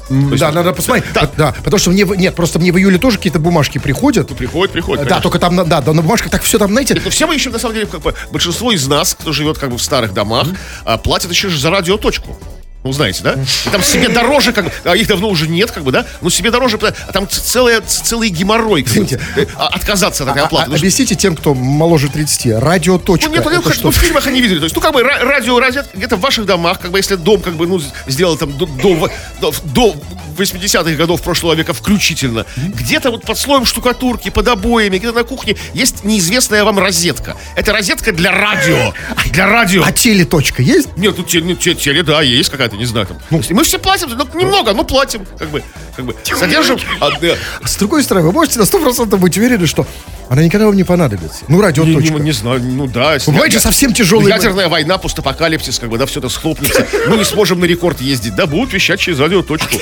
есть, Да, надо посмотреть. Да. Да, потому что мне, нет, просто мне в июле тоже какие-то бумажки приходят. приходит, приходит. Да, конечно. только там, на- да, да, на бумажках так все там, знаете, Но все мы еще, на самом деле, как бы, большинство из нас, кто живет как бы в старых домах, а, платят еще же за радиоточку. Ну, знаете, да? И там себе дороже, как бы, а их давно уже нет, как бы, да? Но себе дороже, а там целая, целый геморрой, как бы, э, а, отказаться от а- оплаты. а- Потому что- объясните тем, кто моложе 30, радиоточка. Ну, нет, ну, это что? ну, в фильмах они видели. То есть, ну, как бы ра- радио, розетка где-то в ваших домах, как бы, если дом, как бы, ну, сделал там до, до, до, до 80-х годов прошлого века включительно, где-то вот под слоем штукатурки, под обоями, где-то на кухне есть неизвестная вам розетка. Это розетка для радио. Для радио. А телеточка есть? Нет, тут теле, те- теле, да, есть какая-то, не знаю, там. Ну, мы все платим, ну, немного, но платим, как бы, как бы, содержим. а. С другой стороны, вы можете на 100% быть уверены, что она никогда вам не понадобится. Ну, Не, радиоточка. не- не знаю, ну да. Вы понимаете, я- совсем тяжелый- Ядерная война, постапокалипсис, как бы, да, все это схлопнется. Мы не сможем на рекорд ездить, да, будут вещать через радиоточку.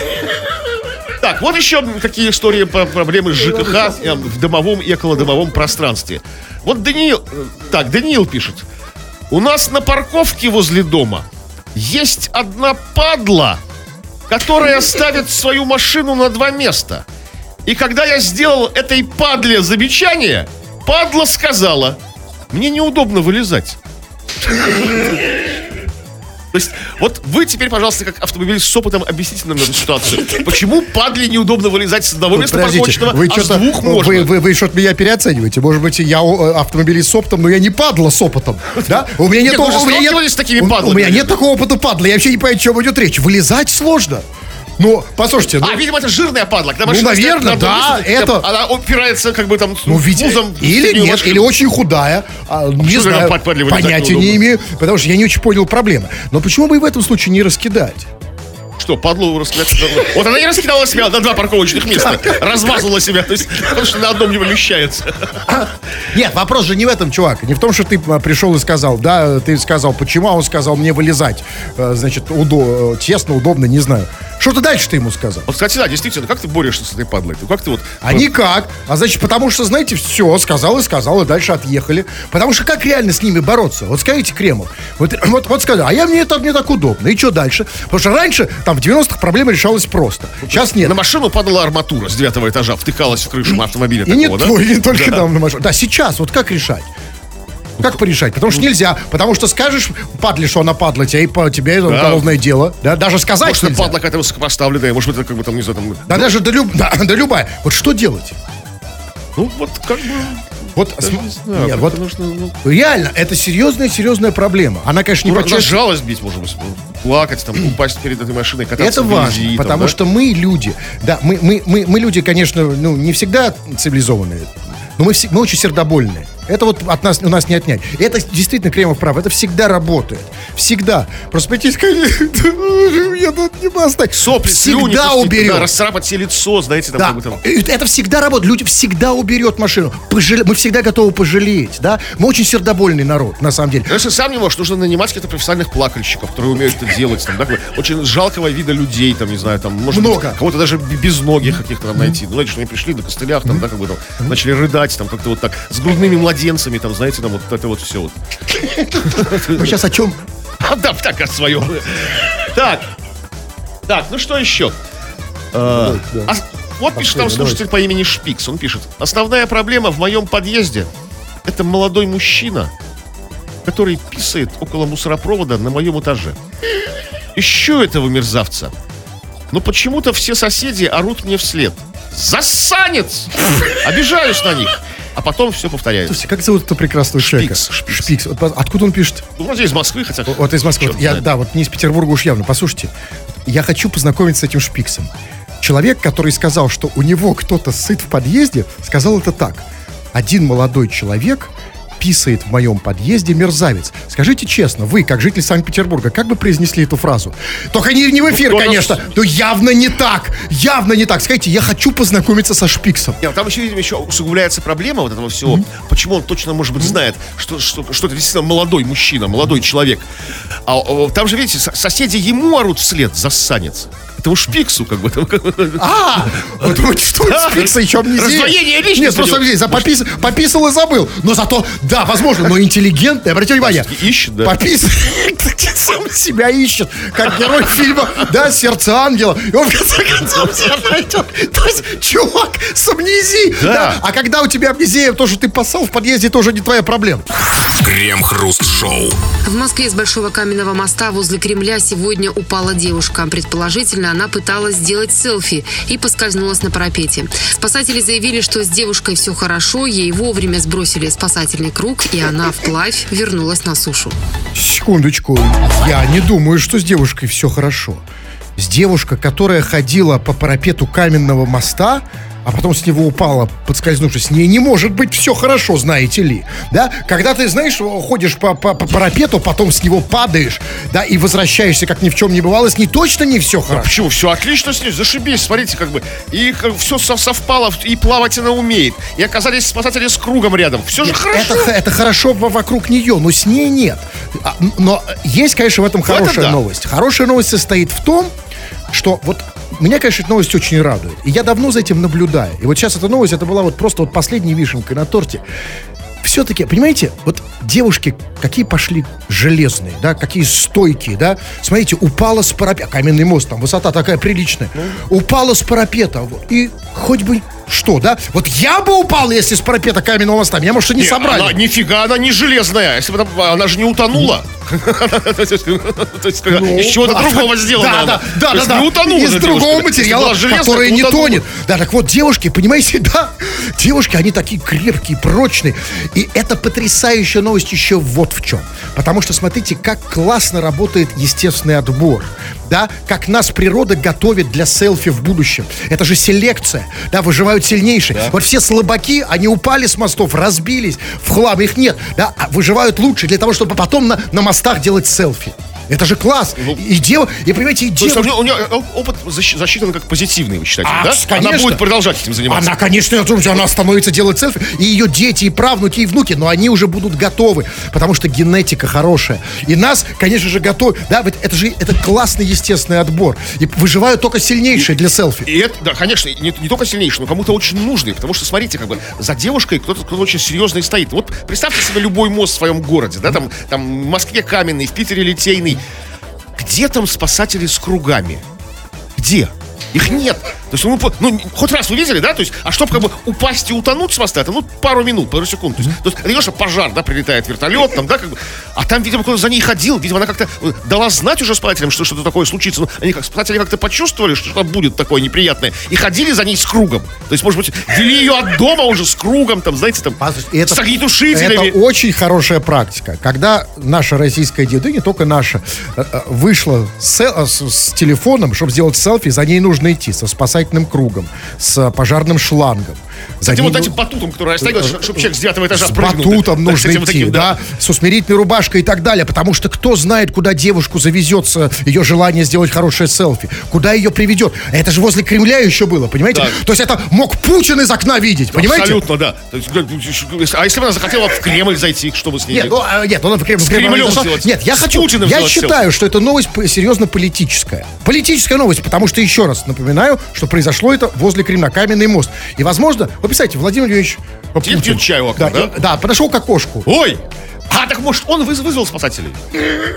Так, вот еще какие истории по проблемы с ЖКХ э, в домовом и околодомовом пространстве. Вот Даниил, э, так, Даниил пишет. У нас на парковке возле дома есть одна падла, которая ставит свою машину на два места. И когда я сделал этой падле замечание, падла сказала, мне неудобно вылезать. То есть, вот вы теперь, пожалуйста, как автомобилист с опытом, объясните нам эту ситуацию. Почему падле неудобно вылезать с одного места парковочного, вы а с двух можно? вы, вы, вы что-то меня переоцениваете. Может быть, я э, автомобилист с опытом, но я не падла с опытом. Да? У меня нет, Нет, у меня сталкивались с такими у-? У меня нет такого опыта падла. Я вообще не понимаю, о чем идет речь. Вылезать сложно. Ну, послушайте, ну, А, видимо, это жирная падла. Когда Ну, наверное, да, месте, это- Она упирается, как бы там, ну, ведь, пузом в или нет, машину. или очень худая. а, не что же знаю, понятия не имею, потому что я не очень понял проблемы. Но почему бы и в этом случае не раскидать? Что, падлу раскидать? Вот она и раскидала себя на два парковочных места. Размазала себя, то есть, потому что на одном не вмещается. Нет, вопрос же не в этом, чувак. Не в том, что ты а, пришел и сказал, да, ты сказал, почему, а он сказал мне вылезать. Э, Значит, удо- э, тесно, удобно, не знаю. Что ты дальше ты ему сказал? Вот, кстати, да, действительно, как ты борешься с этой падлой? Ты как ты вот... А никак. А значит, потому что, знаете, все, сказал и сказал, и дальше отъехали. Потому что как реально с ними бороться? Вот скажите, Кремов. Вот, вот, вот сказал, а я мне это мне так удобно. И что дальше? Потому что раньше, там, в 90-х проблема решалась просто. Сейчас нет. На машину падала арматура с девятого этажа, втыкалась в крышу автомобиля И не, такого, да? твой, не только там на машине. Да, сейчас, вот как решать? Как порешать? Потому что нельзя. Потому что скажешь, падли, что она падла, тебе, и по тебе это уголовное дело. Да, даже сказать Может, нельзя. падла какая-то высокопоставленная, может быть, это как бы там, не знаю, там... Да даже да, люб- да, да любая. Вот что делать? Ну, вот как бы... Вот, см- знаю, нет, вот нужно, ну, реально, это серьезная, серьезная проблема. Она, конечно, не ну, по-честному. жалость бить, может быть, плакать, там, упасть перед этой машиной, кататься Это важно, там, потому да? что мы люди. Да, мы, мы, мы, мы люди, конечно, ну, не всегда цивилизованные, но мы, все, мы очень сердобольные. Это вот от нас, у нас не отнять. И это действительно Кремов прав. Это всегда работает. Всегда. Просто пойти я тут не могу оставить». Сопли, слюни, Всегда пустить, уберет. да, расцарапать себе лицо, знаете, там, Да, как бы там... и это всегда работает. Люди всегда уберет машину. Пожале- Мы всегда готовы пожалеть, да? Мы очень сердобольный народ, на самом деле. Если сам не можешь, нужно нанимать каких-то профессиональных плакальщиков, которые умеют это делать. Там, да, очень жалкого вида людей, там, не знаю, там, может Много. кого-то даже без ноги каких-то там найти. Ну, знаете, что они пришли на костылях, там, да, как бы там, начали рыдать, там, как-то вот так, с грудными младенцами, там, знаете, там, вот это вот все вот. Сейчас о чем? Да, так, о своем. Так. Так, ну что еще? А, Вот пишет там слушатель по имени Шпикс. Он пишет. Основная проблема в моем подъезде – это молодой мужчина, который писает около мусоропровода на моем этаже. Ищу этого мерзавца. Но почему-то все соседи орут мне вслед. Засанец! Обижаюсь на них. А потом все повторяется. Слушайте, как зовут этого прекрасного человека? Шпикс. Шпикс. Вот Откуда он пишет? Ну, вроде из Москвы, хотя... Вот из Москвы. Вот я, знает. да, вот не из Петербурга уж явно. Послушайте, я хочу познакомиться с этим Шпиксом. Человек, который сказал, что у него кто-то сыт в подъезде, сказал это так. Один молодой человек писает в моем подъезде мерзавец. Скажите честно, вы, как житель Санкт-Петербурга, как бы произнесли эту фразу? Только не, не в эфир, нас- конечно. Но явно не так. Явно не так. Скажите, я хочу познакомиться со Шпиксом. Нет, там еще, видимо, еще усугубляется проблема вот этого всего. Почему он точно, может быть, знает, что, что, что это действительно молодой мужчина, молодой человек. А, а, там же, видите, со- соседи ему орут вслед, засанец. Это уж Пиксу, как бы. там. А, вы думаете, что Да. Спикса еще амнезия? Раздвоение личности Нет, просто попис- пописал и забыл. Но зато, да, возможно, но интеллигентный, обратите внимание. Ищет, да. Пописывает, сам себя ищет, как герой фильма, да, «Сердце ангела». И он, в конце концов, себя найдет. То есть, чувак с амнезией. Да. А когда у тебя амнезия, то, что ты поссал в подъезде, тоже не твоя проблема. Крем-хруст-шоу. В Москве с Большого каменного моста возле Кремля сегодня упала девушка. Предположительно, она пыталась сделать селфи и поскользнулась на парапете. Спасатели заявили, что с девушкой все хорошо, ей вовремя сбросили спасательный круг, и она вплавь вернулась на сушу. Секундочку, я не думаю, что с девушкой все хорошо. С девушкой, которая ходила по парапету каменного моста, а потом с него упала, подскользнувшись, с ней не может быть все хорошо, знаете ли. Да? Когда ты, знаешь, ходишь по, по- по парапету, потом с него падаешь, да, и возвращаешься, как ни в чем не бывало, с ней точно не все хорошо. Почему? Все отлично с ней, зашибись, смотрите, как бы. И все совпало, и плавать она умеет. И оказались спасатели с кругом рядом. Все же хорошо. Это, это хорошо во- вокруг нее, но с ней нет. А, Но есть, конечно, в этом это хорошая да. новость. Хорошая новость состоит в том, что вот меня, конечно, эта новость очень радует. И я давно за этим наблюдаю. И вот сейчас эта новость, это была вот просто вот последняя вишенка на торте. Все-таки, понимаете, вот девушки, какие пошли железные, да, какие стойкие, да. Смотрите, упала с парапета, каменный мост, там высота такая приличная. Упала с парапета, вот, и хоть бы что, да? Вот я бы упал, если с парапета каменного моста, меня, может, и не, Не, собрали. Она, нифига, она не железная. Если бы она, она же не утонула. Есть, Из чего-то другого сделано. Да, да, да. Не утонула. Из другого материала, который то не тонет. Да, так вот, девушки, понимаете, да, девушки, они такие крепкие, прочные. И это потрясающая новость еще вот в чем. Потому что смотрите, как классно работает естественный отбор. Да, как нас природа готовит для селфи в будущем. Это же селекция. Да, выживают сильнейшие. Вот все слабаки, они упали с мостов, разбились в хлам, их нет. Да, а выживают лучше для того, чтобы потом на, на мостах делать селфи. Это же класс. Ну. И дева, и понимаете, и дева... у нее, у нее опыт засчитан как позитивный, вы считаете, А, да? конечно. Она будет продолжать этим заниматься. Она, конечно, я думаю, она становится делать селфи, и ее дети, и правнуки, и внуки, но они уже будут готовы, потому что генетика хорошая. И нас, конечно же, готовы. Да, ведь это же это классный естественный отбор. И выживают только сильнейшие для селфи. И это, да, конечно, не, не только сильнейший, но кому-то очень нужный, потому что, смотрите, как бы за девушкой кто-то кто очень серьезный стоит. Вот представьте себе любой мост в своем городе, да, там, там в Москве каменный, в Питере литейный. Где там спасатели с кругами? Где? Их нет. То есть, ну, ну, хоть раз вы видели, да? То есть, а чтобы как бы упасть и утонуть с моста, это ну пару минут, пару секунд. То есть, то есть что пожар, да, прилетает вертолет, там, да, как бы. А там, видимо, кто-то за ней ходил, видимо, она как-то э, дала знать уже спасателям, что что-то такое случится. Ну, они как спасатели как-то почувствовали, что что-то будет такое неприятное, и ходили за ней с кругом. То есть, может быть, вели ее от дома уже с кругом, там, знаете, там, это- с огнетушителями. Это очень хорошая практика. Когда наша российская деда, не только наша, э, э, вышла с, с- с телефоном, чтобы сделать селфи, за ней нужно идти со спасательным кругом, с пожарным шлангом. За ней вот ну- этим батутом, который растягивается, чтобы человек с девятого этажа с прыгнул. батутом Да, нужно с этим идти, таким, да, с усмирительной рубашкой и так далее, потому что кто знает, куда девушку завезется ее желание сделать хорошее селфи, куда ее приведет. Это же возле Кремля еще было, понимаете? Да. То есть это мог Путин из окна видеть, понимаете? Абсолютно, да. А если бы она захотела в Кремль зайти, что бы с ней Нет, ну, а, нет, он в Кремль, в Кремль Кремлем зашел. сделать. Нет, я С хочу, Путиным я считаю, что это новость серьезно политическая. Политическая новость, потому что, еще раз напоминаю, что произошло это возле Кремля, каменный мост. И, возможно, вы представляете, Владимир Владимирович Сидит, пьет чай у окна, да, да? да, подошел к окошку. Ой! А, так может он выз- вызвал спасателей?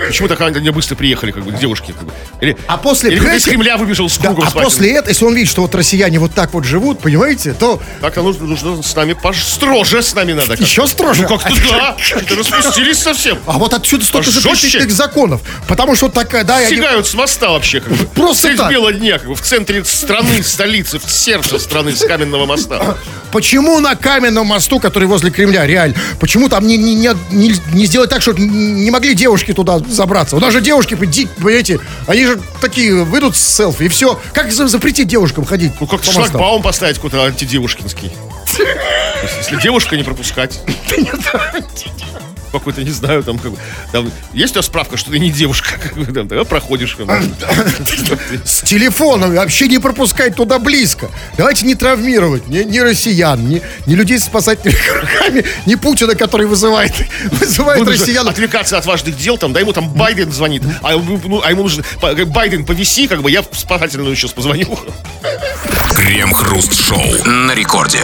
Почему так они быстро приехали, как бы, девушки? Как бы? Или, А после, или из понимаете, Кремля выбежал с Да, кругом а спасателей? после этого, если он видит, что вот россияне вот так вот живут, понимаете, то Так-то нужно, нужно с нами пож... строже с нами надо. как-то. Еще строже? Ну как-то да. Что-то распустились совсем. а вот отсюда столько Жестче. запретительных законов. Потому что такая, да, Сигают с моста вообще. Как бы. Просто Средь так. бела дня, как бы, в центре страны, столицы, в сердце страны, с каменного моста. Почему на каменном мосту, который возле Кремля, реально, почему там не, не, не, не, не сделать так, чтобы не могли девушки туда забраться? У нас же девушки, понимаете, они же такие выйдут с селфи, и все. Как за- запретить девушкам ходить Ну мостам? шлагбаум поставить какой-то антидевушкинский. Если девушка не пропускать. Какой-то, не знаю, там, как бы, там, есть у тебя справка, что ты не девушка, как там, тогда проходишь. С телефоном вообще не пропускать туда близко. Давайте не травмировать ни, ни россиян, ни, ни людей с спасательными кругами, ни Путина, который вызывает, вызывает Буду россиян. отвлекаться от важных дел, там, да, ему там Байден звонит, а, ему- ну, а ему нужно, по- Байден, повиси, как бы, я в спасательную сейчас позвоню. Крем-хруст-шоу на рекорде.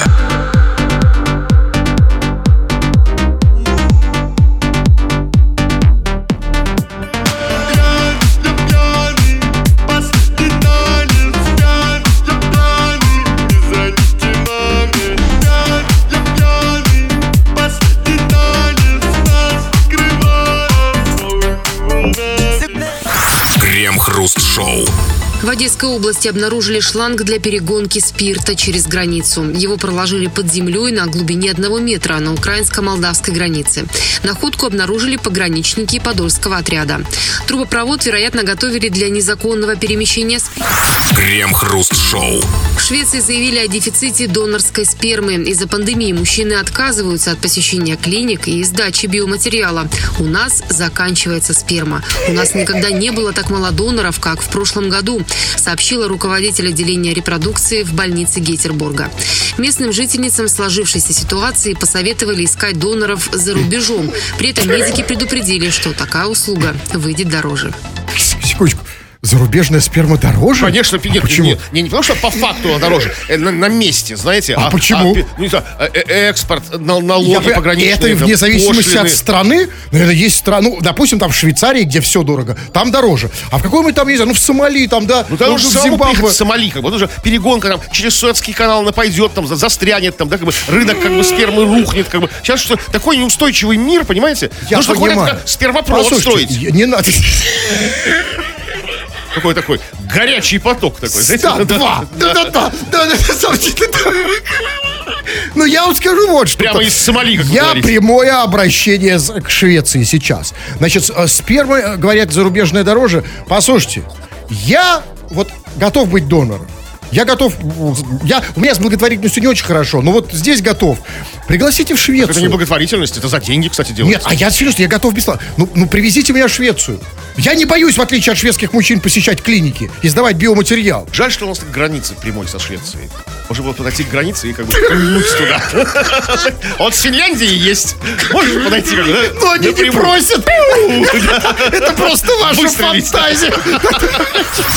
В Одесской области обнаружили шланг для перегонки спирта через границу. Его проложили под землей на глубине одного метра на украинско-молдавской границе. Находку обнаружили пограничники Подольского отряда. Трубопровод, вероятно, готовили для незаконного перемещения спирта. Крем-хруст-шоу. В Швеции заявили о дефиците донорской спермы. Из-за пандемии мужчины отказываются от посещения клиник и сдачи биоматериала. У нас заканчивается сперма. У нас никогда не было так мало доноров, как в прошлом году, сообщила руководитель отделения репродукции в больнице Гетерборга. Местным жительницам сложившейся ситуации посоветовали искать доноров за рубежом. При этом медики предупредили, что такая услуга выйдет дороже. Зарубежная сперма дороже? Конечно, нет, Почему? Не, не, не потому что по факту она дороже, э, на, на месте, знаете. А почему? пи- ну, не знаю, э, э, экспорт, на- Я налоги понимаю, пограничные. это вне зависимости пошлины. от страны. Наверное, есть страны, ну, допустим, там в Швейцарии, где все дорого, там дороже. А в какой-нибудь там, не знаю, ну в Сомали, там, да, Ну, там ну, же в Зимбабве. в Сомали, как бы, вот уже перегонка там через Суэцкий канал она пойдет, там за- застрянет, там, да, как бы рынок как бы спермы рухнет, как бы. Сейчас что такой неустойчивый мир, понимаете? Я Нужно понимаю. спермопровод Послушайте, строить. я- Не надо. Какой такой горячий поток такой? Да, два. Да, да, да. Да, да, слушайте, да. Ну, я вам скажу вот что. Прямо из Сомали, как Я говорите. прямое обращение с- к Швеции сейчас. Значит, с- э, сперма, э, говорят, зарубежная дороже. Послушайте, я вот готов быть донором. Я готов, я, у меня с благотворительностью не очень хорошо, но вот здесь готов. Пригласите в Швецию. Это не благотворительность, это за деньги, кстати, Нет, делается. а я серьезно, я готов бесплатно. Ну, ну, привезите меня в Швецию. Я не боюсь, в отличие от шведских мужчин, посещать клиники и сдавать биоматериал. Жаль, что у нас нет границы прямой со Швецией. Можно было подойти к границе и как бы туда. Вот с Финляндии есть. Можешь подойти как бы? Но они не просят. Это просто ваша фантазия.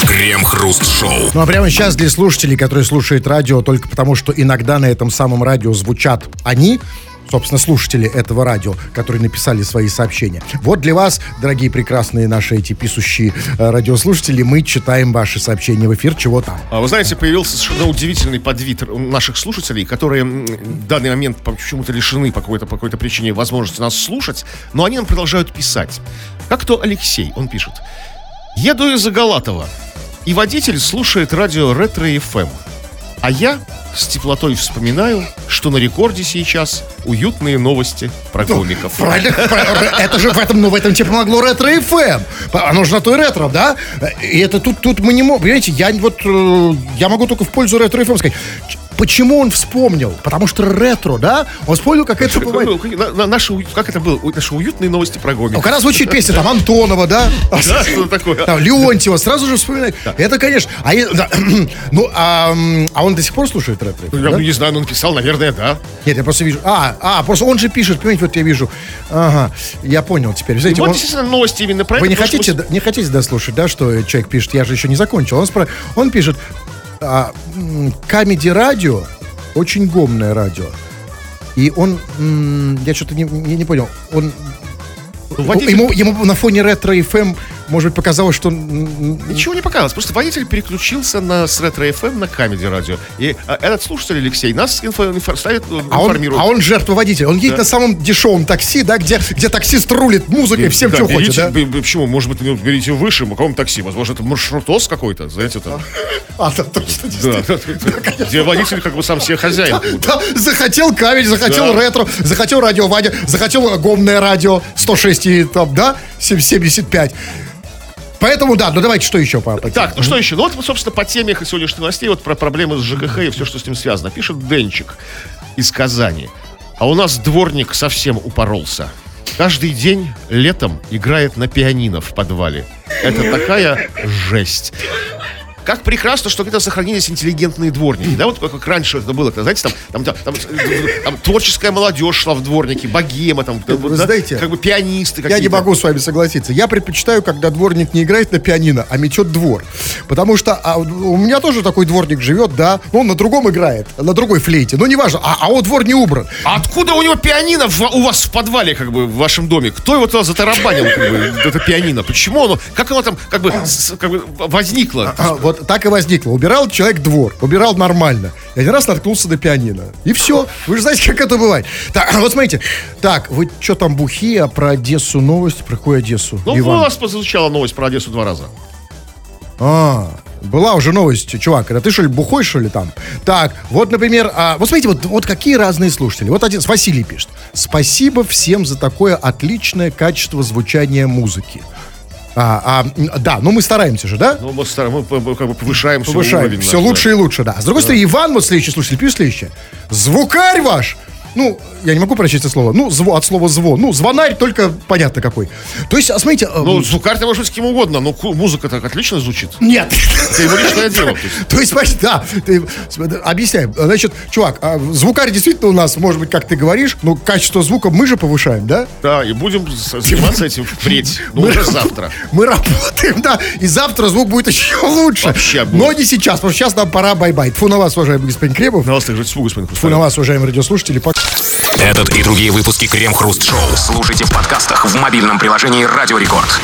Крем-хруст-шоу. Ну а прямо сейчас для слушателей, которые слушают радио только потому, что иногда на этом самом радио звучат они, собственно, слушатели этого радио, которые написали свои сообщения. Вот для вас, дорогие прекрасные наши эти писущие э, радиослушатели, мы читаем ваши сообщения в эфир, чего там. А Вы знаете, появился совершенно удивительный подвид наших слушателей, которые в данный момент почему-то лишены по какой-то, по какой-то причине возможности нас слушать, но они нам продолжают писать. Как то Алексей, он пишет. Еду из Галатова, и водитель слушает радио Ретро FM. А я с теплотой вспоминаю, что на рекорде сейчас уютные новости про комиков. Правильно, это же в этом, ну, в этом тебе помогло ретро FM. Оно же на той ретро, да? И это тут, тут мы не можем, понимаете, я вот, э, я могу только в пользу ретро FM сказать. Почему он вспомнил? Потому что ретро, да? Он вспомнил, как это бывает. На- на- Наши, как это было? Наши уютные новости про Ну, комиков. когда звучит песня, там, Антонова, да? Да, что такое? Там, Леонтьева, сразу же вспоминает. Это, конечно. А, ну, а, а он до сих пор слушает ретро? Ну, Я не знаю, но он написал, наверное, да. Нет, я просто вижу. А, а, просто он же пишет, понимаете, вот я вижу. Ага, я понял теперь. Знаете, вот действительно новости именно про Вы не хотите, не хотите дослушать, да, что человек пишет? Я же еще не закончил. Он пишет, а, Comedy радио очень гомное радио. И он, я что-то не, не, не понял, он, Ну, водитель- ему, ему на фоне ретро FM, может быть, показалось, что Ничего не показалось, просто водитель переключился на с ретро FM на Comedy радио. И а, этот слушатель Алексей нас инфо, инфо- ставит, э, а он, информирует. а он жертва водителя. Он едет Да. на самом дешевом такси, да, где, где таксист рулит музыкой, всем, Да, что берите, хочет, да? б- Почему? Может быть, ну, берите выше, каком такси? Возможно, это маршрутос какой-то, знаете, там. А, да, точно, Да, где водитель как бы сам себе хозяин. Да, захотел камень, захотел ретро, захотел радио Вадя, захотел гомное радио 106 и там, да, 7- 75. Поэтому, да, ну давайте, что еще по, по Так, ну что еще? Ну вот, собственно, по теме сегодняшних новостей, вот про проблемы с ЖКХ и все, что с ним связано. Пишет Денчик из Казани. А у нас дворник совсем упоролся. Каждый день летом играет на пианино в подвале. Это такая жесть. Как прекрасно, что где-то сохранились интеллигентные дворники. Да, вот как, раньше это было. Знаете, там, там, там, там, там творческая молодежь шла в дворники, богема, там, Вы вот, да, знаете, как бы пианисты Я не могу с вами согласиться. Я предпочитаю, когда дворник не играет на пианино, а метет двор. Потому что а, у меня тоже такой дворник живет, да, но он на другом играет, на другой флейте. Ну, неважно, а, а вот двор не убран. А откуда у него пианино в- у вас в подвале, как бы, в вашем доме? Кто его туда затарабанил, как бы, это пианино? Почему оно, как оно там, как бы, с- как бы возникло? А, вот так и возникло. Убирал человек двор, убирал нормально. И один раз наткнулся на пианино. И все. Вы же знаете, как это бывает. Так, вот смотрите. Так, вы что там бухи, а про Одессу новость? Про какую Одессу? Ну, Иван? у вас прозвучала новость про Одессу два раза. А, была уже новость, чувак, это ты что ли бухой, что ли там? Так, вот, например, а, вот смотрите, вот, вот какие разные слушатели. Вот один, Василий пишет. Спасибо всем за такое отличное качество звучания музыки. А, а, да, ну мы стараемся же, да? Ну, мы, стар- мы как бы повышаем, Повышаем. уровень Все наш, лучше и лучше, да. С другой стороны, Иван, вот следующий слушатель, пишет следующее. Звукарь ваш! Ну, я не могу прочесть это слово. Ну, зво, от слова звон. Ну, звонарь только понятно какой. То есть, а смотрите... э, Ну, звукарь ты может быть с кем угодно, но музыка так отлично звучит. Нет. Это его личное дело. то есть. Смотри, да, ты, объясняем. Значит, чувак, а звукарь действительно у нас, может быть, как ты говоришь, ну, качество звука мы же повышаем, да? Да, и будем заниматься этим впредь. Ну, уже завтра. Мы работаем, да, и завтра звук будет еще лучше. Вообще будет. Но не сейчас, потому что сейчас нам пора бай-бай. Фу на вас, уважаемый господин Кремов. На вас господин Фу на вас, уважаемые радиослушатели. Пока. Этот и другие выпуски Крем Хруст Шоу слушайте в подкастах в мобильном приложении Радио Рекорд.